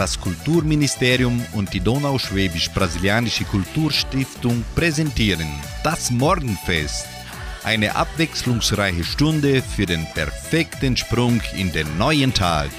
Das Kulturministerium und die Donauschwäbisch-Brasilianische Kulturstiftung präsentieren das Morgenfest. Eine abwechslungsreiche Stunde für den perfekten Sprung in den neuen Tag.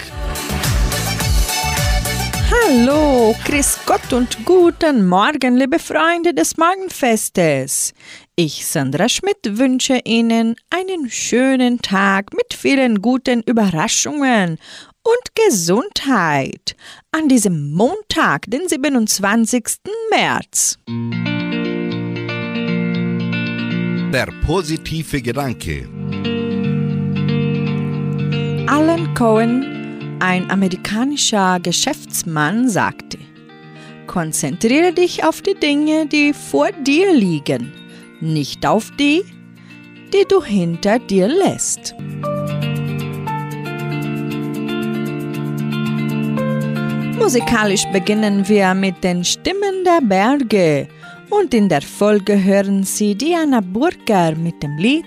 Hallo, Chris Gott und guten Morgen, liebe Freunde des Morgenfestes. Ich, Sandra Schmidt, wünsche Ihnen einen schönen Tag mit vielen guten Überraschungen und Gesundheit an diesem Montag, den 27. März. Der positive Gedanke. Alan Cohen ein amerikanischer Geschäftsmann sagte, Konzentriere dich auf die Dinge, die vor dir liegen, nicht auf die, die du hinter dir lässt. Musikalisch beginnen wir mit den Stimmen der Berge und in der Folge hören Sie Diana Burger mit dem Lied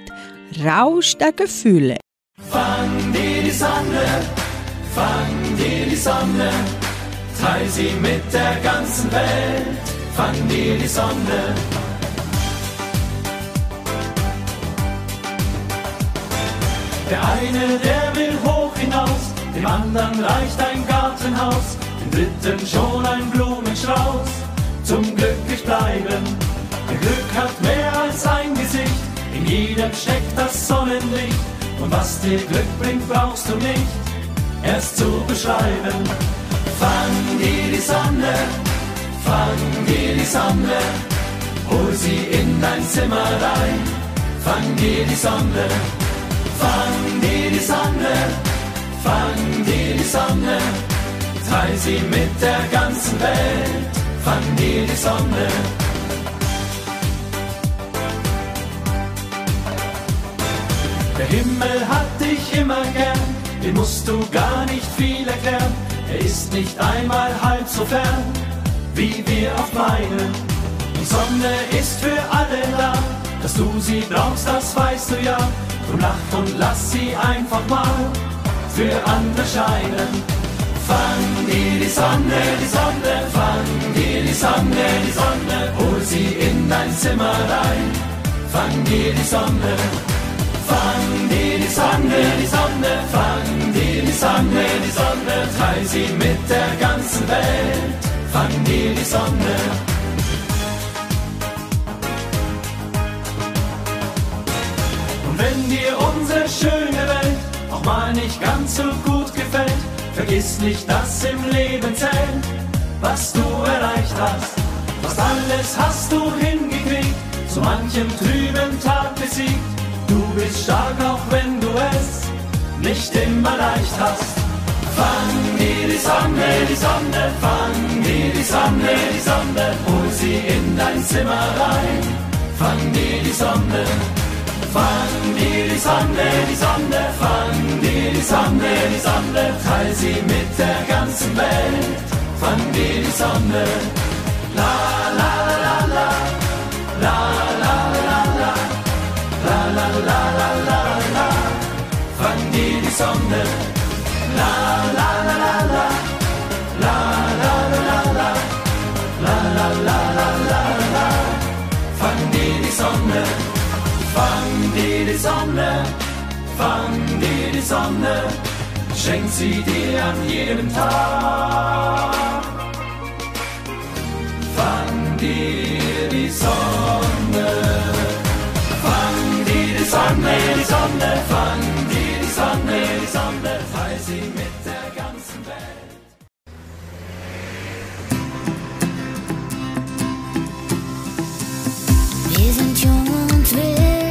Rausch der Gefühle. Fang dir die Sonne Fang dir die Sonne, teil sie mit der ganzen Welt. Fang dir die Sonne. Der eine, der will hoch hinaus, dem anderen reicht ein Gartenhaus, dritten schon ein Blumenstrauß. Zum glücklich bleiben, Glück hat mehr als ein Gesicht, in jedem steckt das Sonnenlicht. Und was dir Glück bringt, brauchst du nicht erst zu beschreiben. Fang dir die Sonne, fang dir die Sonne, hol sie in dein Zimmer rein. Fang dir die Sonne, fang dir die Sonne, fang dir die Sonne, teil sie mit der ganzen Welt. Fang dir die Sonne. Der Himmel hat dich immer gern den musst du gar nicht viel erklären. Er ist nicht einmal halb so fern, wie wir oft meinen. Die Sonne ist für alle da, dass du sie brauchst, das weißt du ja. Drum lach und lass sie einfach mal für andere scheinen. Fang dir die Sonne, die Sonne, fang dir die Sonne, die Sonne, hol sie in dein Zimmer rein. Fang dir die Sonne, fang dir die Sonne, die Sonne, fang Sonne, die Sonne, teil sie mit der ganzen Welt. Fang dir die Sonne. Und wenn dir unsere schöne Welt auch mal nicht ganz so gut gefällt, vergiss nicht, dass im Leben zählt, was du erreicht hast. Fast alles hast du hingekriegt, zu manchem trüben Tag besiegt. Du bist stark, auch wenn du es nicht immer leicht hast. Fang dir die Sonne, die Sonne, fang dir die Sonne, die Sonne, hol sie in dein Zimmer rein. Fang dir die Sonne, fang dir die Sonne, die Sonne, fang dir die Sonne, die Sonne, teil sie mit der ganzen Welt. Fang dir die Sonne, la la la la, la la la la, la la la la la fang dir die Sonne. La la Sonne, fang dir die Sonne, schenk sie dir an jedem Tag. Fang dir die Sonne, fang dir die Sonne, die Sonne, fang dir die Sonne, die Sonne, fall sie mit der ganzen Welt. Wir sind jung und wild.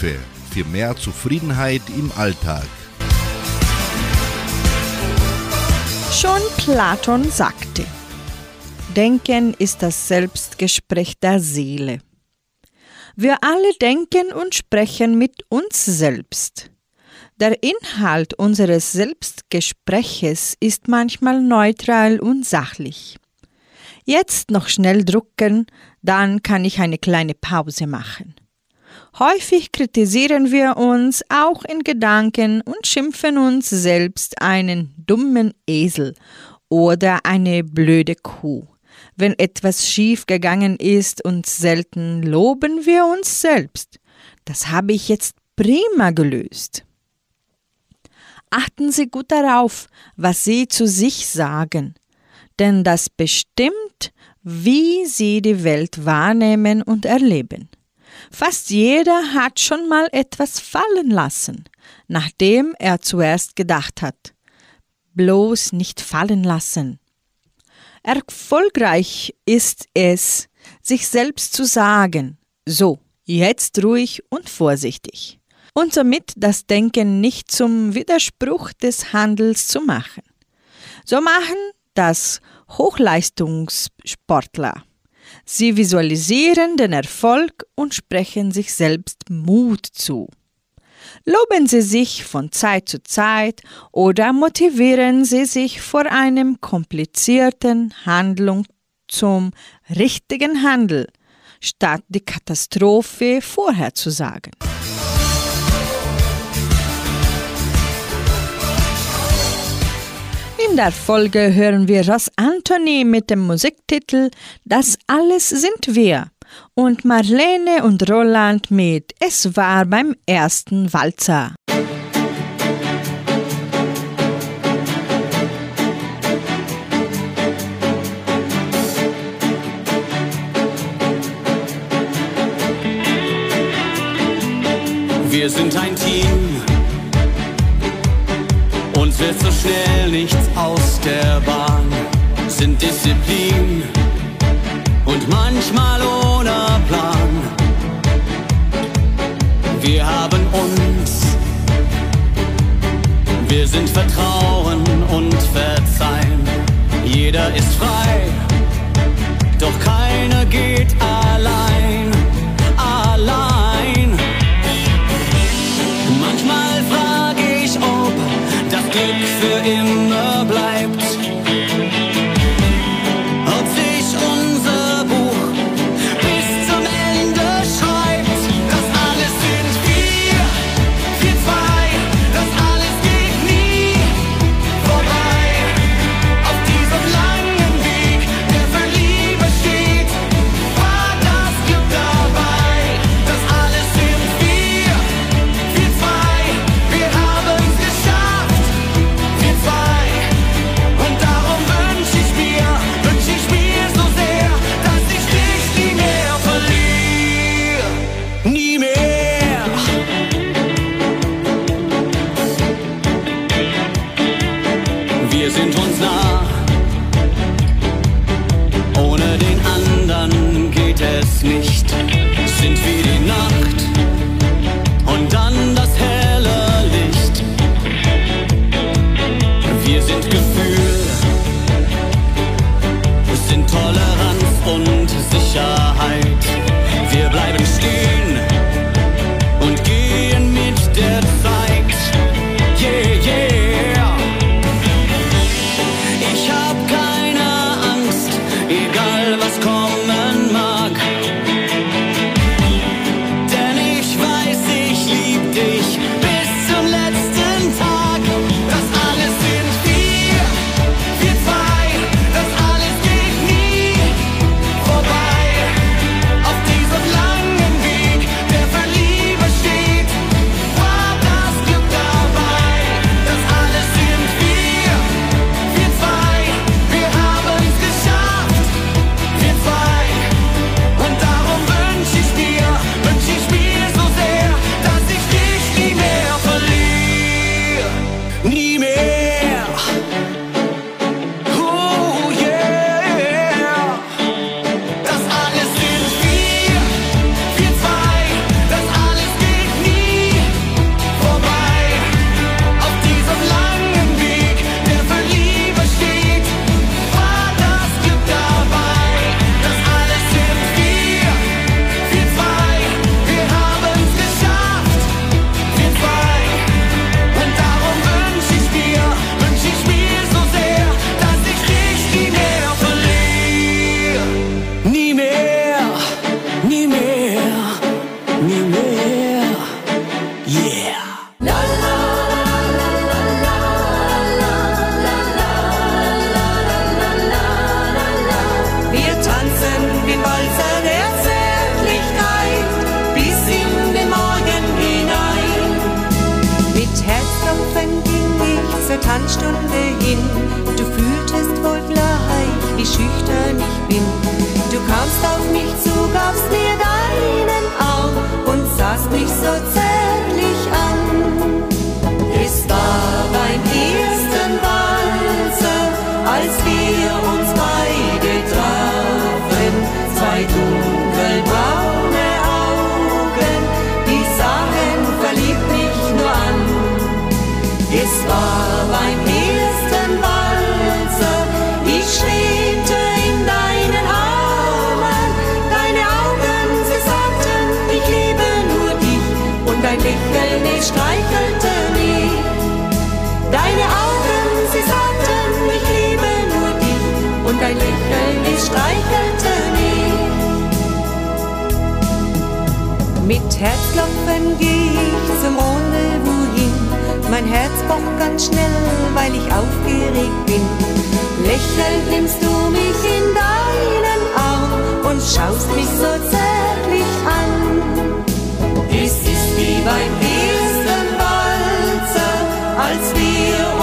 Hilfe für mehr Zufriedenheit im Alltag. Schon Platon sagte, Denken ist das Selbstgespräch der Seele. Wir alle denken und sprechen mit uns selbst. Der Inhalt unseres Selbstgespräches ist manchmal neutral und sachlich. Jetzt noch schnell drucken, dann kann ich eine kleine Pause machen. Häufig kritisieren wir uns auch in Gedanken und schimpfen uns selbst einen dummen Esel oder eine blöde Kuh. Wenn etwas schief gegangen ist und selten loben wir uns selbst. Das habe ich jetzt prima gelöst. Achten Sie gut darauf, was Sie zu sich sagen, denn das bestimmt, wie Sie die Welt wahrnehmen und erleben. Fast jeder hat schon mal etwas fallen lassen, nachdem er zuerst gedacht hat. Bloß nicht fallen lassen. Erfolgreich ist es, sich selbst zu sagen, so, jetzt ruhig und vorsichtig und somit das Denken nicht zum Widerspruch des Handels zu machen. So machen das Hochleistungssportler. Sie visualisieren den Erfolg und sprechen sich selbst Mut zu. Loben Sie sich von Zeit zu Zeit oder motivieren Sie sich vor einem komplizierten Handlung zum richtigen Handel, statt die Katastrophe vorherzusagen. In der Folge hören wir Ross Anthony mit dem Musiktitel Das alles sind wir und Marlene und Roland mit Es war beim ersten Walzer. Wir sind ein Team uns wird so schnell nichts aus der Bahn, sind Disziplin und manchmal ohne Plan. Wir haben uns, wir sind Vertrauen und Verzeihen. Jeder ist frei, doch keiner geht allein, und gehen Tanzstunde hin. Du fühltest wohl gleich, wie schüchtern ich bin. Du kamst auf mich zu, gabst mir deinen Arm und sahst mich so zärtlich streichelte mich. Mit Herzklopfen geh ich zum Rendezvous hin. Mein Herz pocht ganz schnell, weil ich aufgeregt bin. Lächelnd nimmst du mich in deinen Arm und schaust mich so zärtlich an. Es ist wie beim ersten Walzer, als wir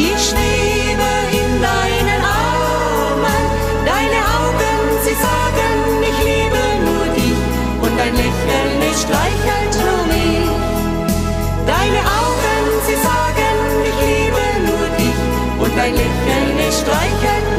ich schwebe in deinen Armen. Deine Augen, sie sagen, ich liebe nur dich und dein Lächeln, es streichelt nur mich. Deine Augen, sie sagen, ich liebe nur dich und dein Lächeln, es streichelt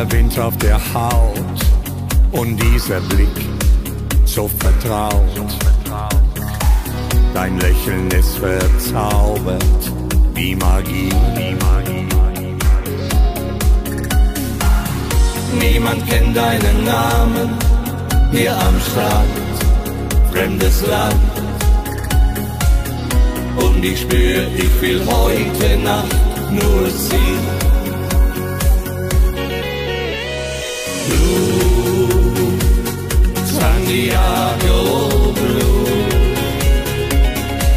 Sommerwind auf der Haut und dieser Blick so vertraut. Dein Lächeln ist verzaubert wie Magie. Niemand kennt deinen Namen hier am Strand, fremdes Land. Und ich spür, ich will heute Nacht nur sie. Santiago Blue.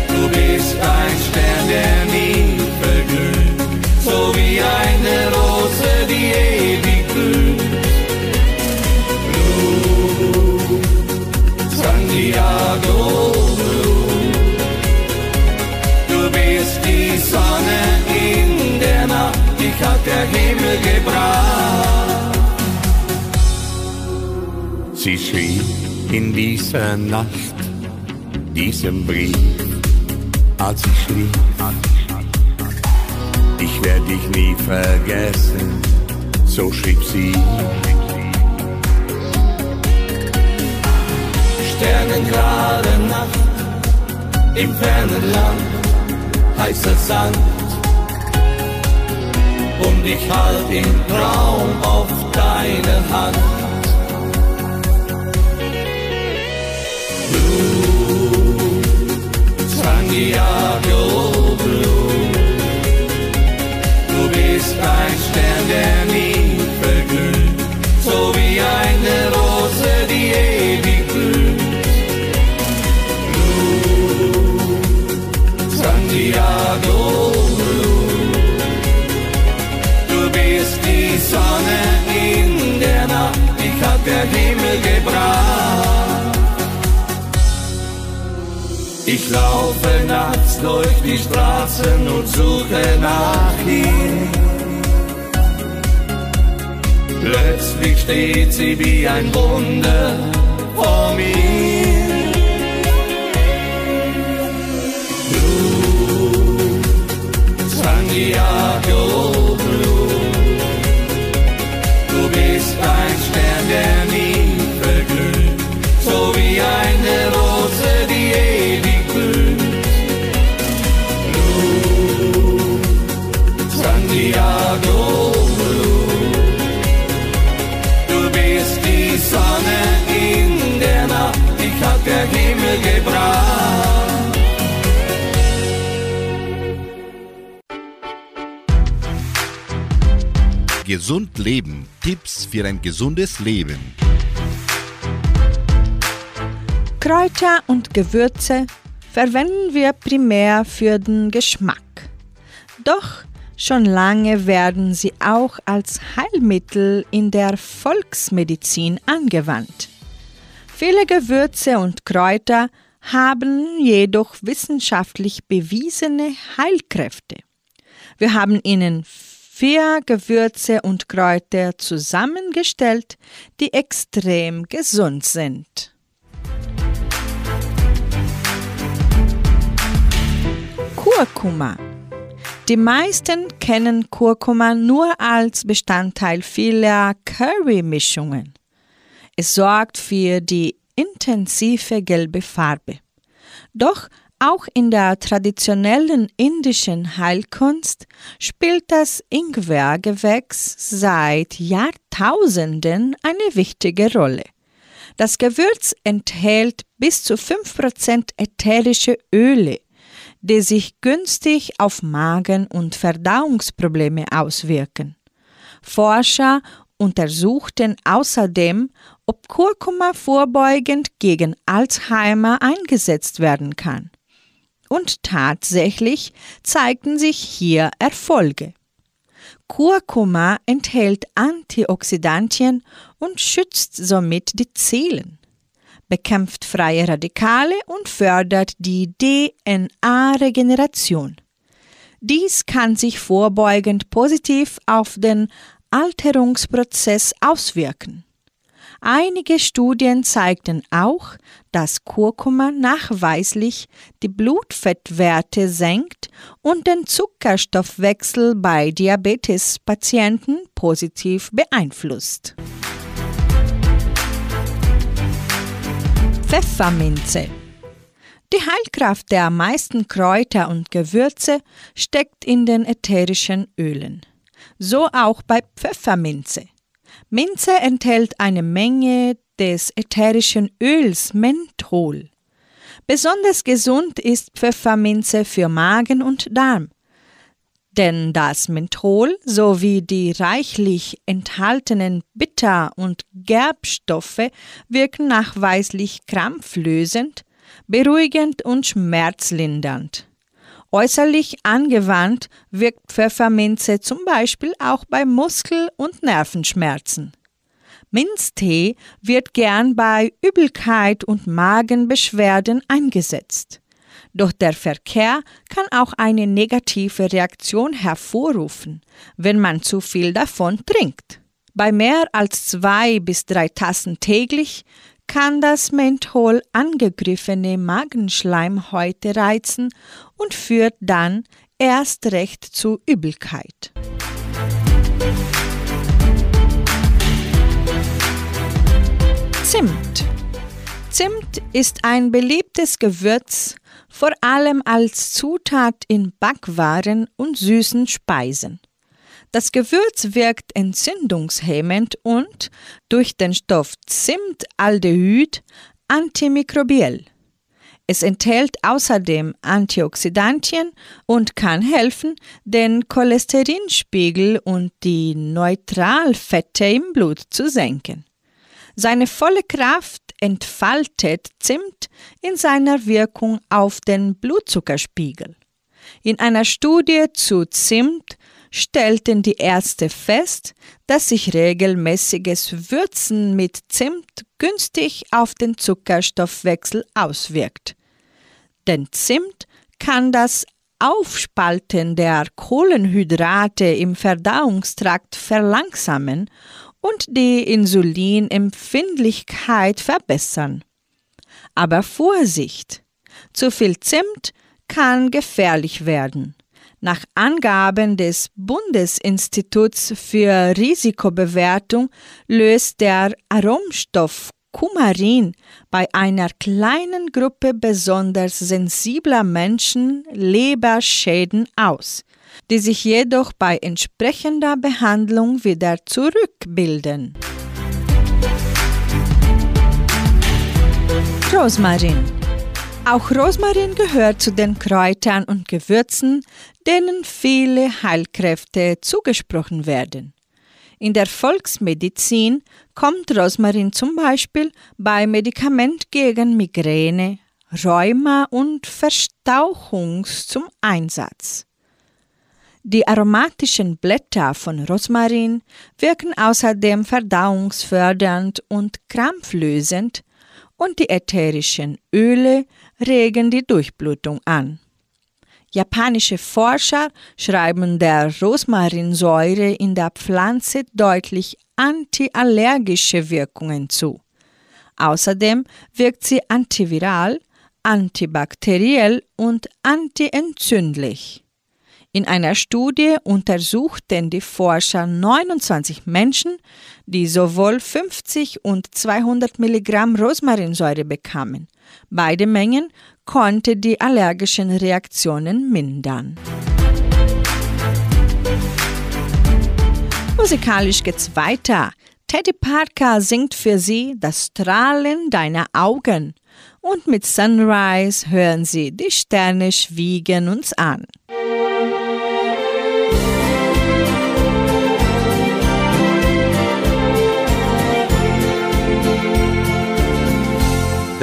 Du bist ein Stern, der nie verglüht, so wie eine Rose, die ewig blüht. Blue, Santiago Blue. Du bist die Sonne in der Nacht, dich hat der Himmel gebracht. Sie schrieb in dieser Nacht diesen Brief, als ich schlief. Ich werde dich nie vergessen, so schrieb sie. Sternenklare Nacht im fernen Land, heißer Sand. Und ich halt im Traum auf deine Hand. Diablo Blue. Du bist ein Stern, der nie verglüht, so wie eine Rose, die ewig blüht. Blue, Santiago Blue. Du bist die Sonne in der Nacht, dich hat der Himmel gebracht. Laufe nachts durch die Straßen und suche nach ihm. Plötzlich steht sie wie ein Wunder vor mir. Santiago Gesund Leben. Tipps für ein gesundes Leben. Kräuter und Gewürze verwenden wir primär für den Geschmack. Doch schon lange werden sie auch als Heilmittel in der Volksmedizin angewandt. Viele Gewürze und Kräuter haben jedoch wissenschaftlich bewiesene Heilkräfte. Wir haben ihnen vier Gewürze und Kräuter zusammengestellt, die extrem gesund sind. Kurkuma. Die meisten kennen Kurkuma nur als Bestandteil vieler Curry-Mischungen. Es sorgt für die intensive gelbe Farbe. Doch auch in der traditionellen indischen Heilkunst spielt das Ingwergewächs seit Jahrtausenden eine wichtige Rolle. Das Gewürz enthält bis zu 5% ätherische Öle, die sich günstig auf Magen- und Verdauungsprobleme auswirken. Forscher untersuchten außerdem, ob Kurkuma vorbeugend gegen Alzheimer eingesetzt werden kann. Und tatsächlich zeigten sich hier Erfolge. Kurkuma enthält Antioxidantien und schützt somit die Zellen, bekämpft freie Radikale und fördert die DNA-Regeneration. Dies kann sich vorbeugend positiv auf den Alterungsprozess auswirken. Einige Studien zeigten auch, dass Kurkuma nachweislich die Blutfettwerte senkt und den Zuckerstoffwechsel bei Diabetespatienten positiv beeinflusst. Pfefferminze die Heilkraft der meisten Kräuter und Gewürze steckt in den ätherischen Ölen. So auch bei Pfefferminze. Minze enthält eine Menge des ätherischen Öls Menthol. Besonders gesund ist Pfefferminze für Magen und Darm, denn das Menthol sowie die reichlich enthaltenen Bitter- und Gerbstoffe wirken nachweislich krampflösend, beruhigend und schmerzlindernd. Äußerlich angewandt wirkt Pfefferminze zum Beispiel auch bei Muskel- und Nervenschmerzen. Minztee wird gern bei Übelkeit und Magenbeschwerden eingesetzt. Doch der Verkehr kann auch eine negative Reaktion hervorrufen, wenn man zu viel davon trinkt. Bei mehr als zwei bis drei Tassen täglich kann das Menthol angegriffene Magenschleimhäute reizen und führt dann erst recht zu Übelkeit. Zimt. Zimt ist ein beliebtes Gewürz, vor allem als Zutat in Backwaren und süßen Speisen. Das Gewürz wirkt entzündungshemmend und durch den Stoff Zimtaldehyd antimikrobiell. Es enthält außerdem Antioxidantien und kann helfen, den Cholesterinspiegel und die Neutralfette im Blut zu senken. Seine volle Kraft entfaltet Zimt in seiner Wirkung auf den Blutzuckerspiegel. In einer Studie zu Zimt stellten die Ärzte fest, dass sich regelmäßiges Würzen mit Zimt günstig auf den Zuckerstoffwechsel auswirkt. Denn Zimt kann das Aufspalten der Kohlenhydrate im Verdauungstrakt verlangsamen und die Insulinempfindlichkeit verbessern. Aber Vorsicht! Zu viel Zimt kann gefährlich werden. Nach Angaben des Bundesinstituts für Risikobewertung löst der Aromstoff Kumarin bei einer kleinen Gruppe besonders sensibler Menschen Leberschäden aus, die sich jedoch bei entsprechender Behandlung wieder zurückbilden. Rosmarin auch Rosmarin gehört zu den Kräutern und Gewürzen, denen viele Heilkräfte zugesprochen werden. In der Volksmedizin kommt Rosmarin zum Beispiel bei Medikament gegen Migräne, Rheuma und Verstauchung zum Einsatz. Die aromatischen Blätter von Rosmarin wirken außerdem verdauungsfördernd und krampflösend und die ätherischen Öle regen die Durchblutung an. Japanische Forscher schreiben der Rosmarinsäure in der Pflanze deutlich antiallergische Wirkungen zu. Außerdem wirkt sie antiviral, antibakteriell und antientzündlich. In einer Studie untersuchten die Forscher 29 Menschen, die sowohl 50 und 200 Milligramm Rosmarinsäure bekamen. Beide Mengen konnte die allergischen Reaktionen mindern. Musikalisch geht's weiter. Teddy Parker singt für Sie das Strahlen deiner Augen. Und mit Sunrise hören Sie die Sterne schwiegen uns an.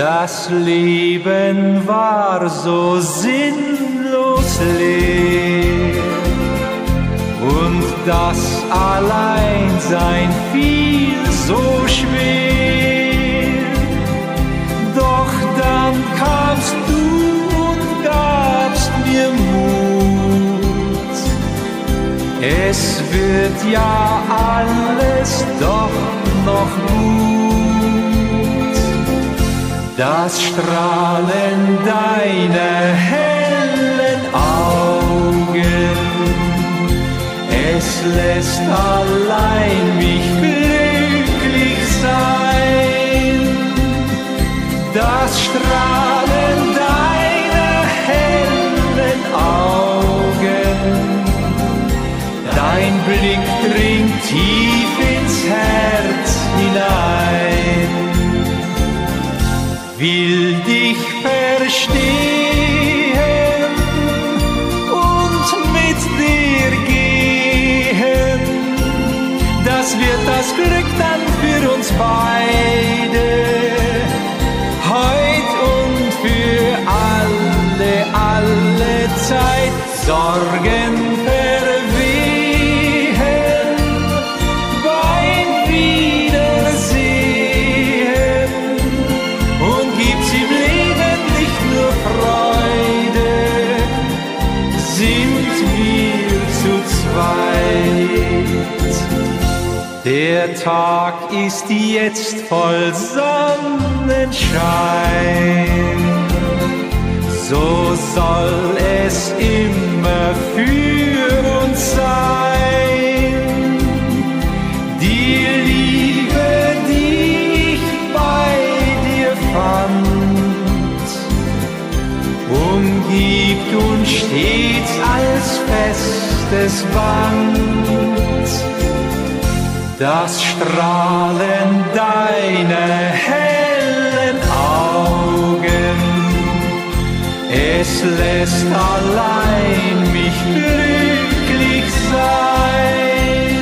Das Leben war so sinnlos leer und das Alleinsein fiel so schwer. Doch dann kamst du und gabst mir Mut. Es wird ja alles doch noch gut das Strahlen deiner hellen Augen. Es lässt allein mich glücklich sein. Das Strahlen deiner hellen Augen. Dein Blick dringt tief ins Herz hinein will dich verstehen und mit dir gehen. Das wird das Glück dann für uns beide, heut und für alle, alle Zeit. Sorgen Tag ist jetzt voll Sonnenschein, so soll es immer für uns sein. Die Liebe, die ich bei dir fand, umgibt uns stets als festes Band das Strahlen deiner hellen Augen. Es lässt allein mich glücklich sein.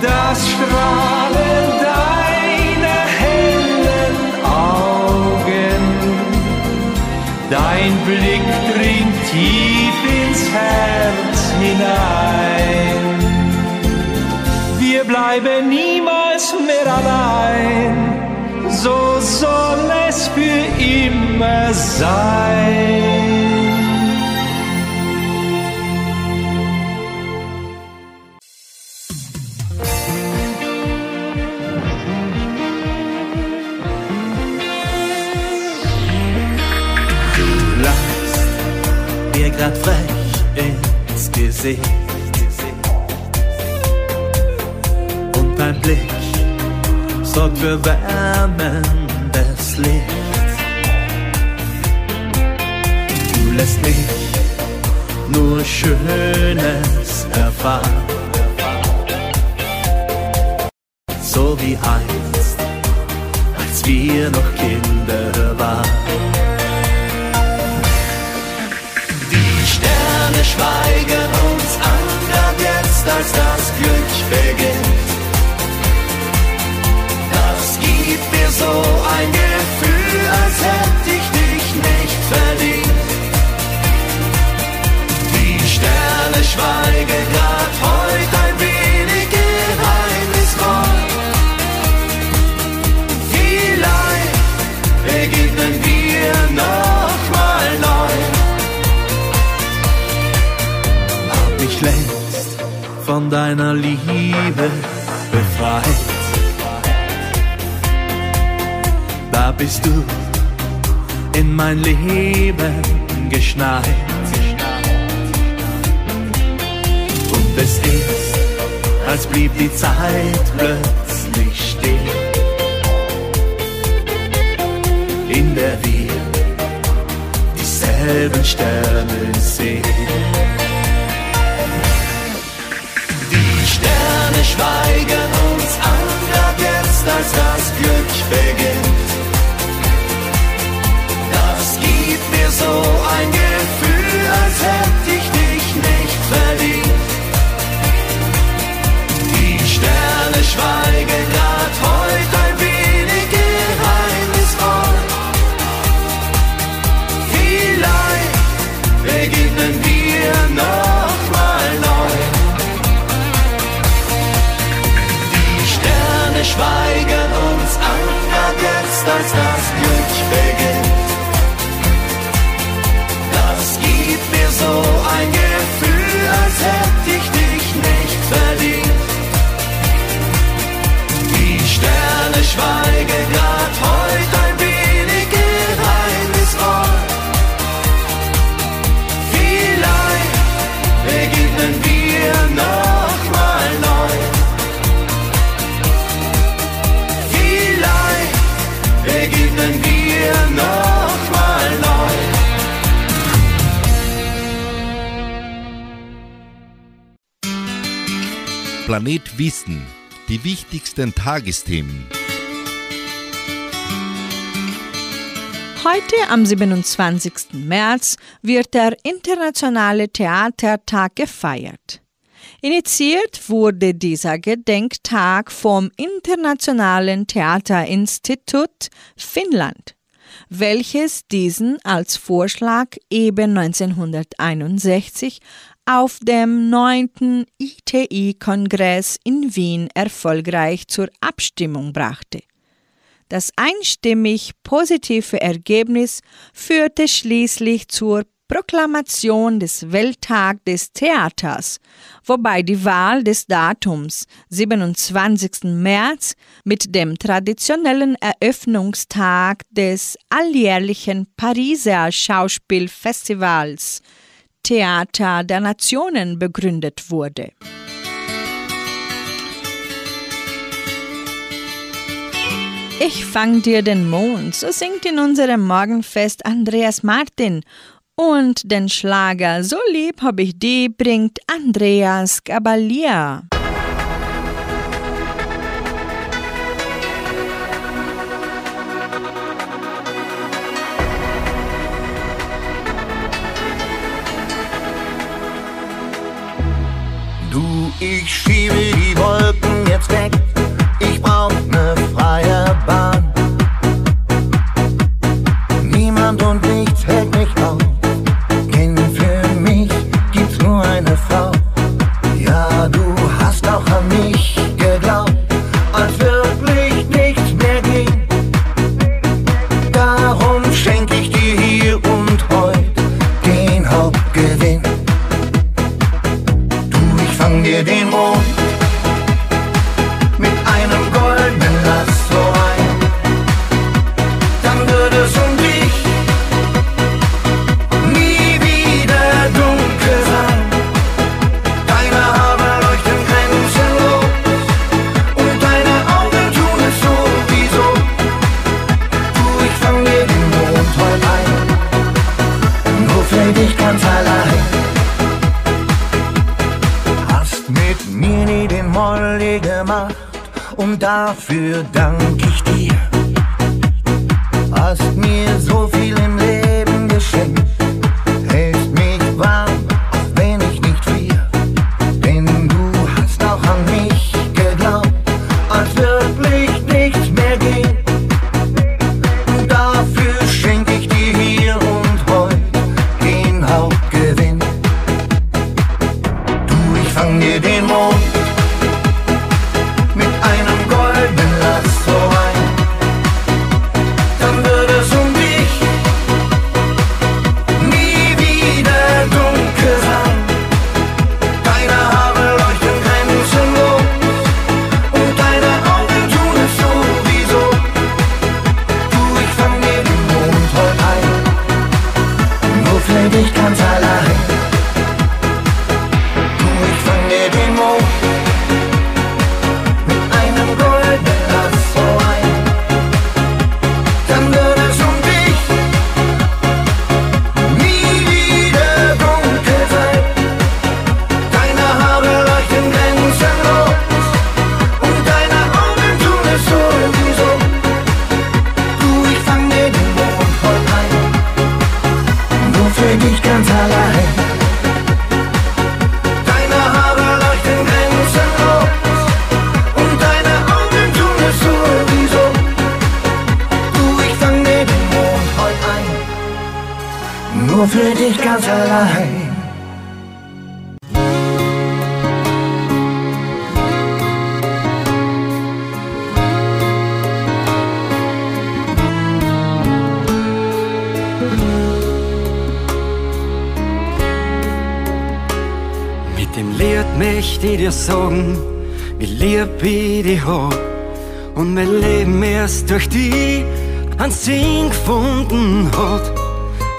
Das Strahlen deiner hellen Augen. Dein Blick dringt tief ins Herz hinein. Bleibe niemals mehr allein, so soll es für immer sein. Du lachst mir grad frech ins Gesicht. Sorgt für wärmendes Licht. Du lässt mich nur Schönes erfahren. So wie einst, als wir noch Kinder waren. Die Sterne schweigen uns an, grad jetzt, als das Glück beginnt. So ein Gefühl, als hätte ich dich nicht verdient. Die Sterne schweigen grad heute ein wenig geheimnisvoll. Vielleicht begegnen wir noch mal neu. Hab mich längst von deiner Liebe bist du in mein Leben geschneit. Und es ist, als blieb die Zeit plötzlich stehen, in der wir dieselben Sterne sehen. Die Sterne schweigen uns an, grad jetzt, als das Glück beginnt. So ein Gefühl, als hätte ich dich nicht verdient. Die Sterne schweigen grad heute ein wenig geheimnisvoll. Vielleicht begegnen wir noch mal neu. Die Sterne schweigen Planet Wissen. Die wichtigsten Tagesthemen. Heute am 27. März wird der Internationale Theatertag gefeiert. Initiiert wurde dieser Gedenktag vom Internationalen Theaterinstitut Finnland, welches diesen als Vorschlag eben 1961 auf dem 9. ITI-Kongress in Wien erfolgreich zur Abstimmung brachte. Das einstimmig positive Ergebnis führte schließlich zur Proklamation des Welttag des Theaters, wobei die Wahl des Datums 27. März mit dem traditionellen Eröffnungstag des alljährlichen Pariser Schauspielfestivals Theater der Nationen begründet wurde. Ich fang dir den Mond, so singt in unserem Morgenfest Andreas Martin. Und den Schlager So lieb hab ich die bringt Andreas Gabalier. Ich schiebe die Wolken jetzt weg.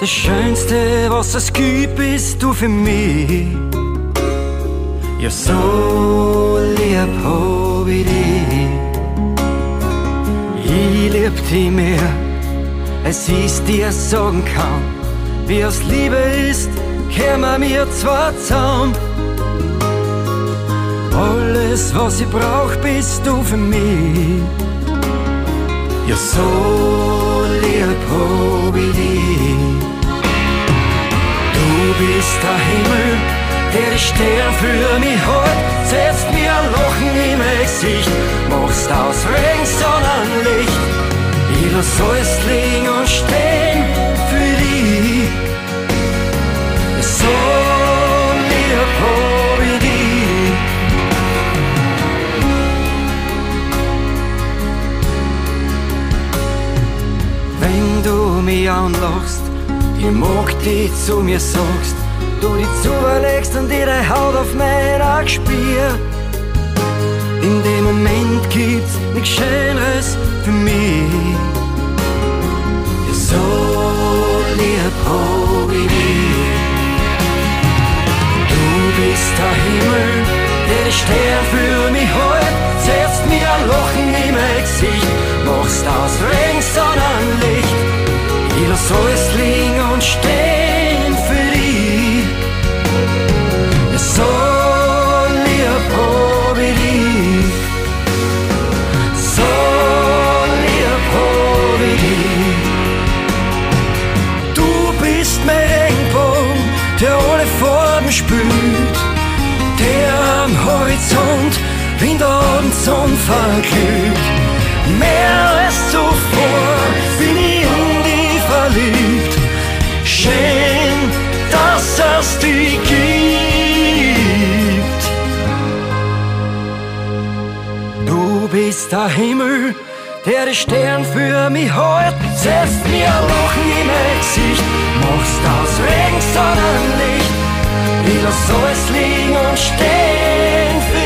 Das Schönste, was es gibt, bist du für mich. Ja, so lieb hab ich dich. Ich lieb dich mehr, als ich's dir sagen kann. Wie aus Liebe ist, kämen wir zwar zusammen. Alles, was ich brauch, bist du für mich. Ja, so lieb hab ich dich. Du bist der Himmel, der die Stern für mich hat. Setzt mir ein Lachen im Gesicht, machst aus Regen Sonnenlicht. Ich lass alles liegen und stehen ich mag dich zu mir sagst, du dich zulegst und ihre Haut auf mein Auge spür. In dem Moment gibt's nichts Schöneres für mich. So lieb hab ich dich. Du bist der Himmel, der Stern für mich hält, setzt mir ein Lachen in mein Gesicht, machst aus Regen Sonnenlicht. Ich lass alles liegen und stehen für dich. Ja, so lieb hab ich dich. So lieb hab ich dich. Du bist mein Regenbogen, der alle Farben spült, der am Horizont in der Abendsonne verglüht. Mehr als zuvor es dich gibt. Du bist der Himmel, der die Stern für mich hält. Setzt mir ein Lachen in Gesicht, machst aus Regen Sonnenlicht. Ich lass alles liegen und stehen für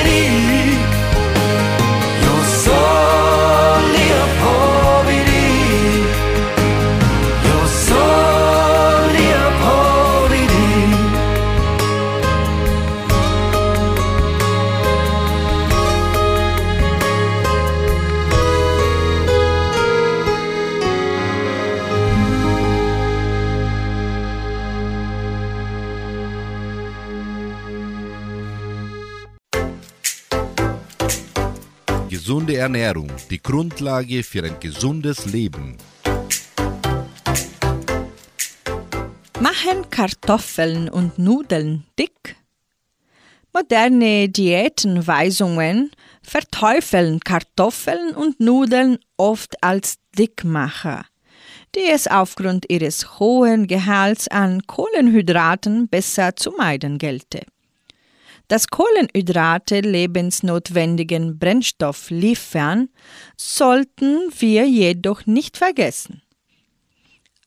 Ernährung, die Grundlage für ein gesundes Leben. Machen Kartoffeln und Nudeln dick? Moderne Diätenweisungen verteufeln Kartoffeln und Nudeln oft als Dickmacher, die es aufgrund ihres hohen Gehalts an Kohlenhydraten besser zu meiden gelte. Dass Kohlenhydrate lebensnotwendigen Brennstoff liefern, sollten wir jedoch nicht vergessen.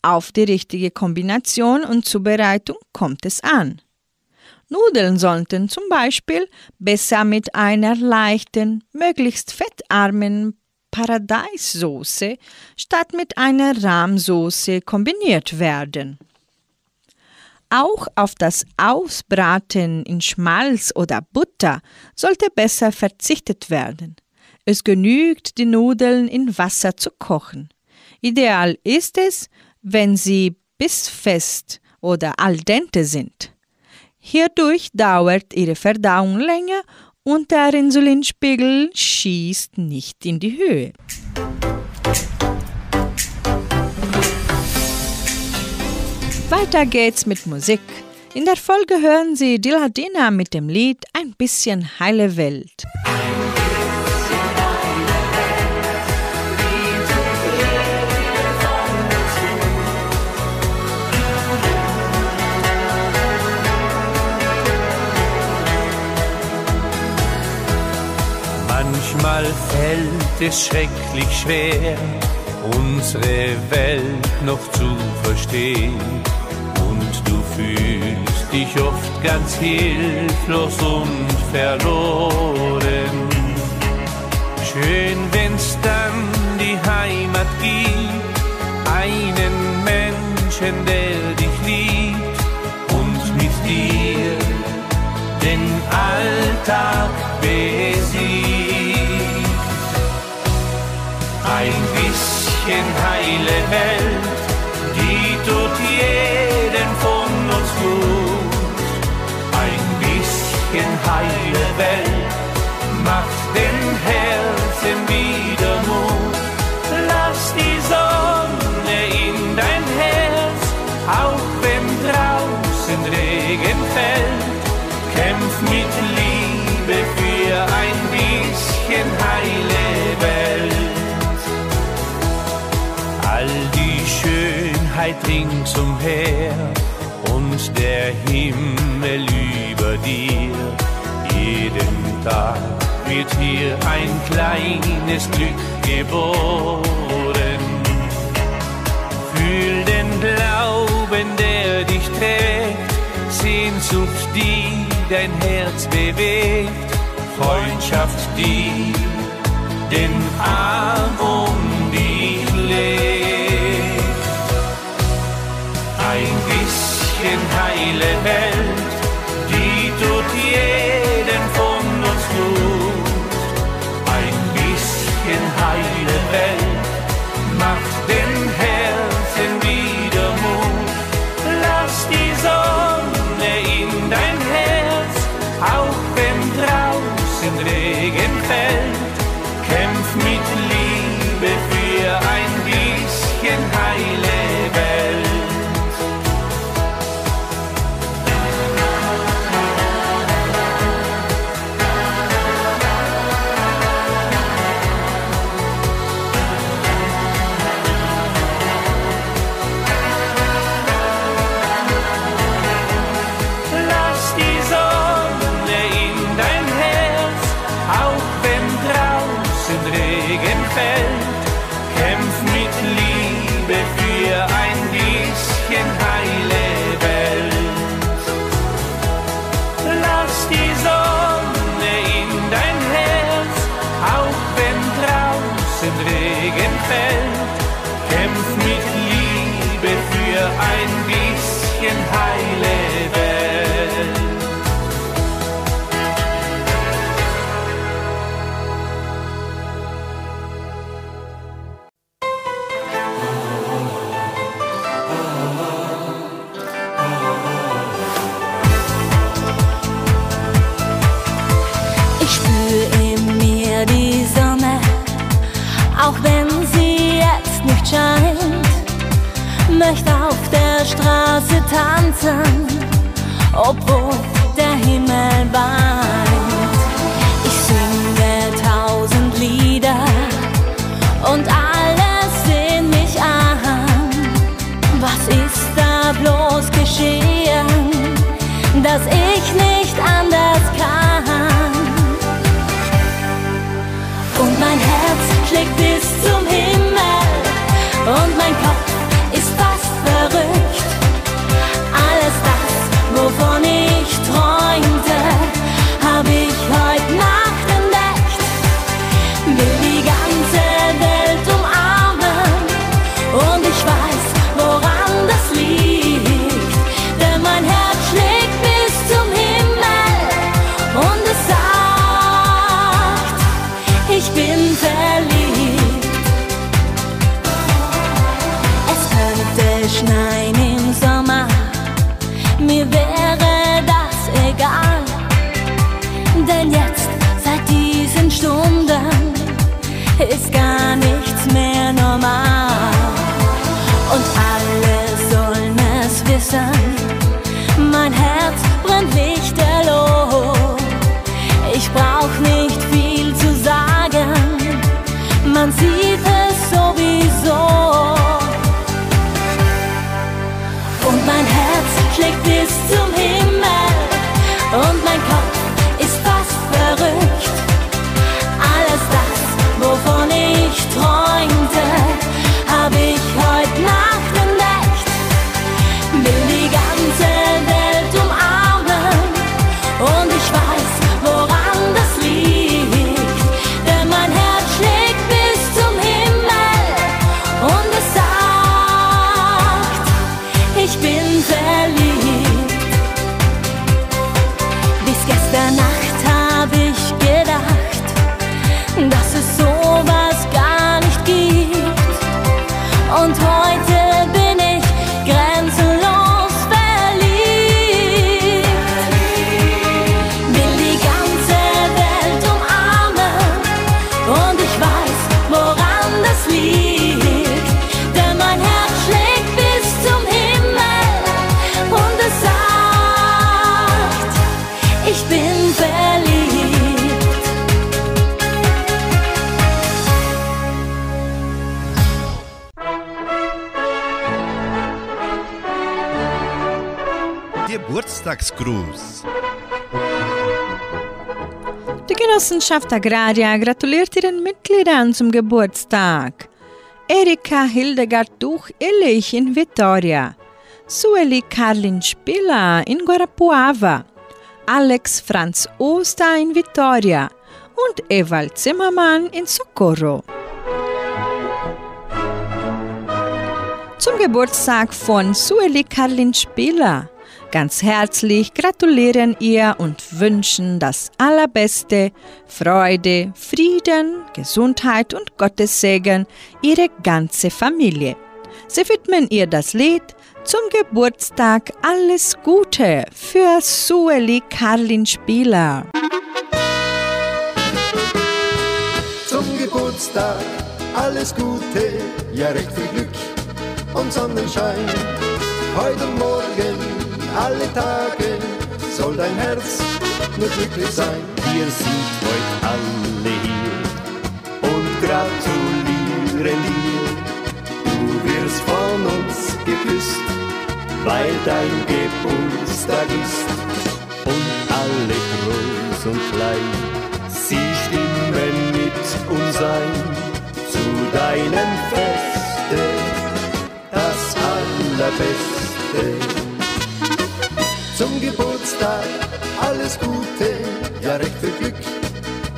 Auf die richtige Kombination und Zubereitung kommt es an. Nudeln sollten zum Beispiel besser mit einer leichten, möglichst fettarmen Paradeissoße statt mit einer Rahmsoße kombiniert werden. Auch auf das Ausbraten in Schmalz oder Butter sollte besser verzichtet werden. Es genügt, die Nudeln in Wasser zu kochen. Ideal ist es, wenn sie bissfest oder al dente sind. Hierdurch dauert ihre Verdauung länger und der Insulinspiegel schießt nicht in die Höhe. Weiter geht's mit Musik. In der Folge hören Sie Diladina mit dem Lied Ein bisschen heile Welt. Manchmal fällt es schrecklich schwer, unsere Welt noch zu verstehen. Und du fühlst dich oft ganz hilflos und verloren. Schön, wenn's dann die Heimat gibt, einen Menschen, der dich liebt und mit dir den Alltag besiegt. Ein bisschen heile Welt, die tut jeden gut. Ein bisschen heile Welt macht den Herzen wieder Mut. Lass die Sonne in dein Herz, auch wenn draußen Regen fällt. Kämpf mit Liebe für ein bisschen heile Welt. All die Schönheit ringsumher der Himmel über dir. Jeden Tag wird hier ein kleines Glück geboren. Fühl den Glauben, der dich trägt, Sehnsucht, die dein Herz bewegt, Freundschaft, die den Arm um bisschen heile tanzen, obwohl der Himmel weint. Ich singe tausend Lieder und alles sehen mich an. Was ist da bloß geschehen, dass ich Genossenschaft Agraria gratuliert ihren Mitgliedern zum Geburtstag. Erika Hildegard Duch-Illich in Vitoria, Sueli Karlin Spiller in Guarapuava, Alex Franz Oster in Vitoria und Ewald Zimmermann in Socorro. Zum Geburtstag von Sueli Karlin Spiller ganz herzlich gratulieren ihr und wünschen das Allerbeste, Freude, Frieden, Gesundheit und Gottes Segen ihre ganze Familie. Sie widmen ihr das Lied zum Geburtstag Alles Gute für Sueli Karlin Spieler. Zum Geburtstag alles Gute, ja recht viel Glück und Sonnenschein. Heute morgen, alle Tage, soll dein Herz nur glücklich sein. Wir sind heute alle hier und gratulieren dir. Du wirst von uns geküsst, weil dein Geburtstag ist. Und alle groß und klein, sie stimmen mit uns ein zu deinem Feste, das Allerbeste. Zum Geburtstag alles Gute, ja recht viel Glück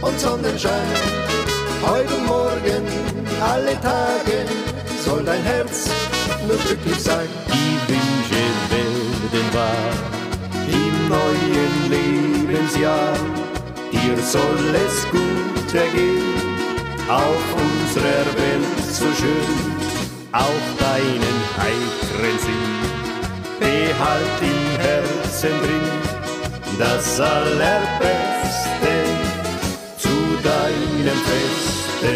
und Sonnenschein. heute und morgen, alle Tage soll dein Herz nur glücklich sein. Die Wünsche werden wahr im neuen Lebensjahr. Dir soll es gut ergehen, auf unserer Welt so schön, auch deinen heiteren Sinn. Behalt im Herzen drin das Allerbeste zu deinem Feste.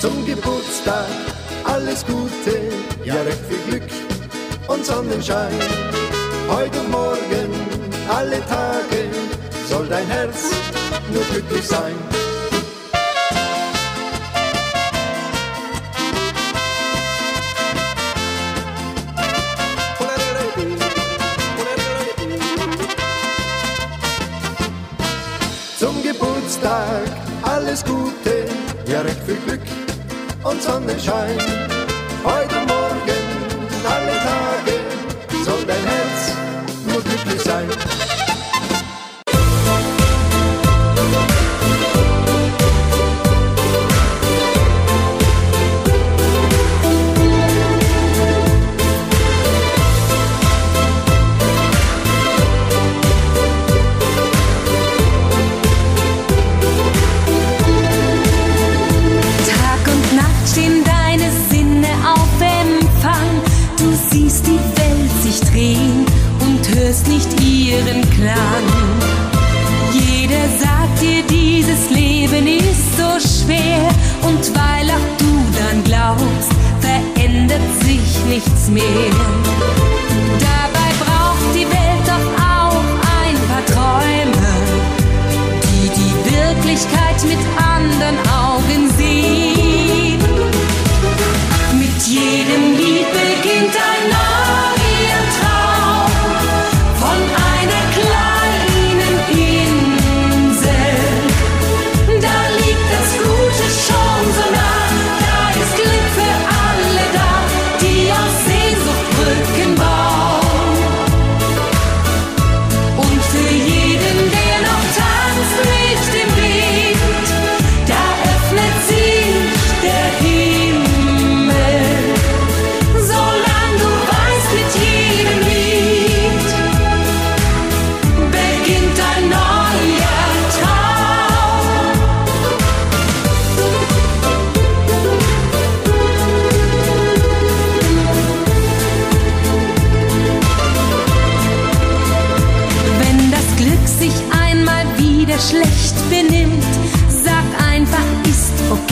Zum Geburtstag alles Gute, ja recht viel Glück und Sonnenschein. Heute und morgen, alle Tage soll dein Herz nur glücklich sein. Alles Gute, ja recht viel Glück und Sonnenschein. Heute morgen, alle Tage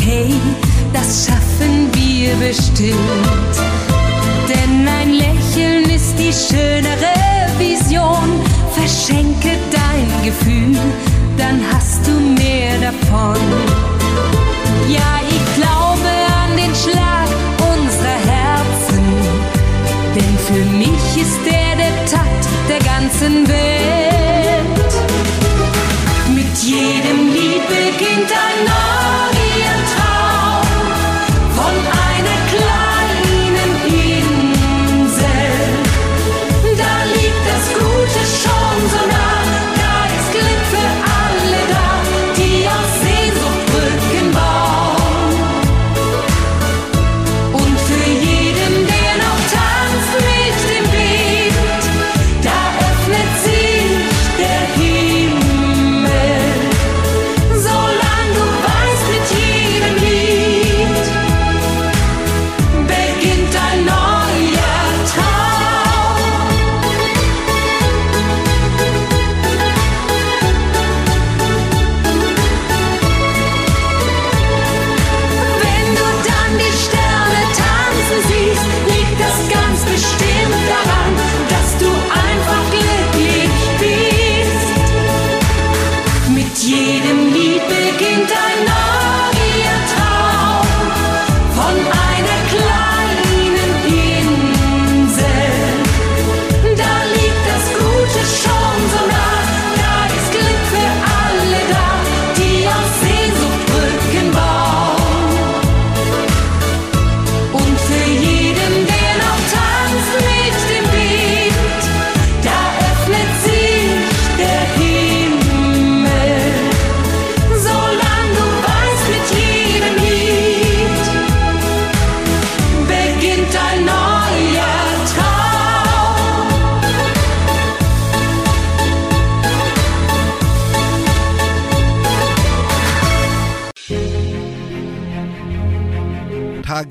okay, das schaffen wir bestimmt. Denn ein Lächeln ist die schönere Vision. Verschenke dein Gefühl, dann hast du mehr davon. Ja, ich glaube an den Schlag unserer Herzen. Denn für mich ist er der Takt der ganzen Welt.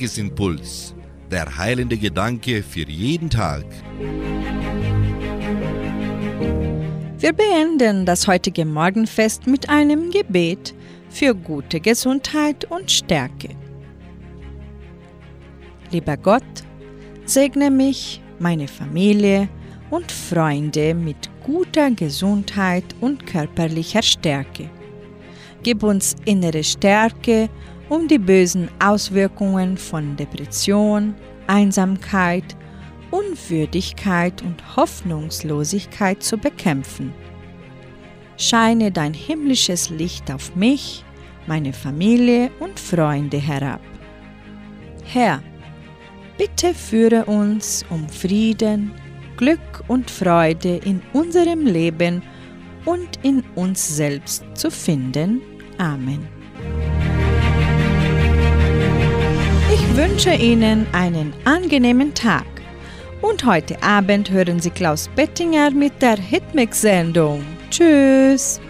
Tagesimpuls, der heilende Gedanke für jeden Tag. Wir beenden das heutige Morgenfest mit einem Gebet für gute Gesundheit und Stärke. Lieber Gott, segne mich, meine Familie und Freunde mit guter Gesundheit und körperlicher Stärke. Gib uns innere Stärke, um die bösen Auswirkungen von Depression, Einsamkeit, Unwürdigkeit und Hoffnungslosigkeit zu bekämpfen. Scheine dein himmlisches Licht auf mich, meine Familie und Freunde herab. Herr, bitte führe uns um Frieden, Glück und Freude in unserem Leben und in uns selbst zu finden. Amen. Wünsche Ihnen einen angenehmen Tag. Und heute Abend hören Sie Klaus Bettinger mit der Hitmix-Sendung. Tschüss!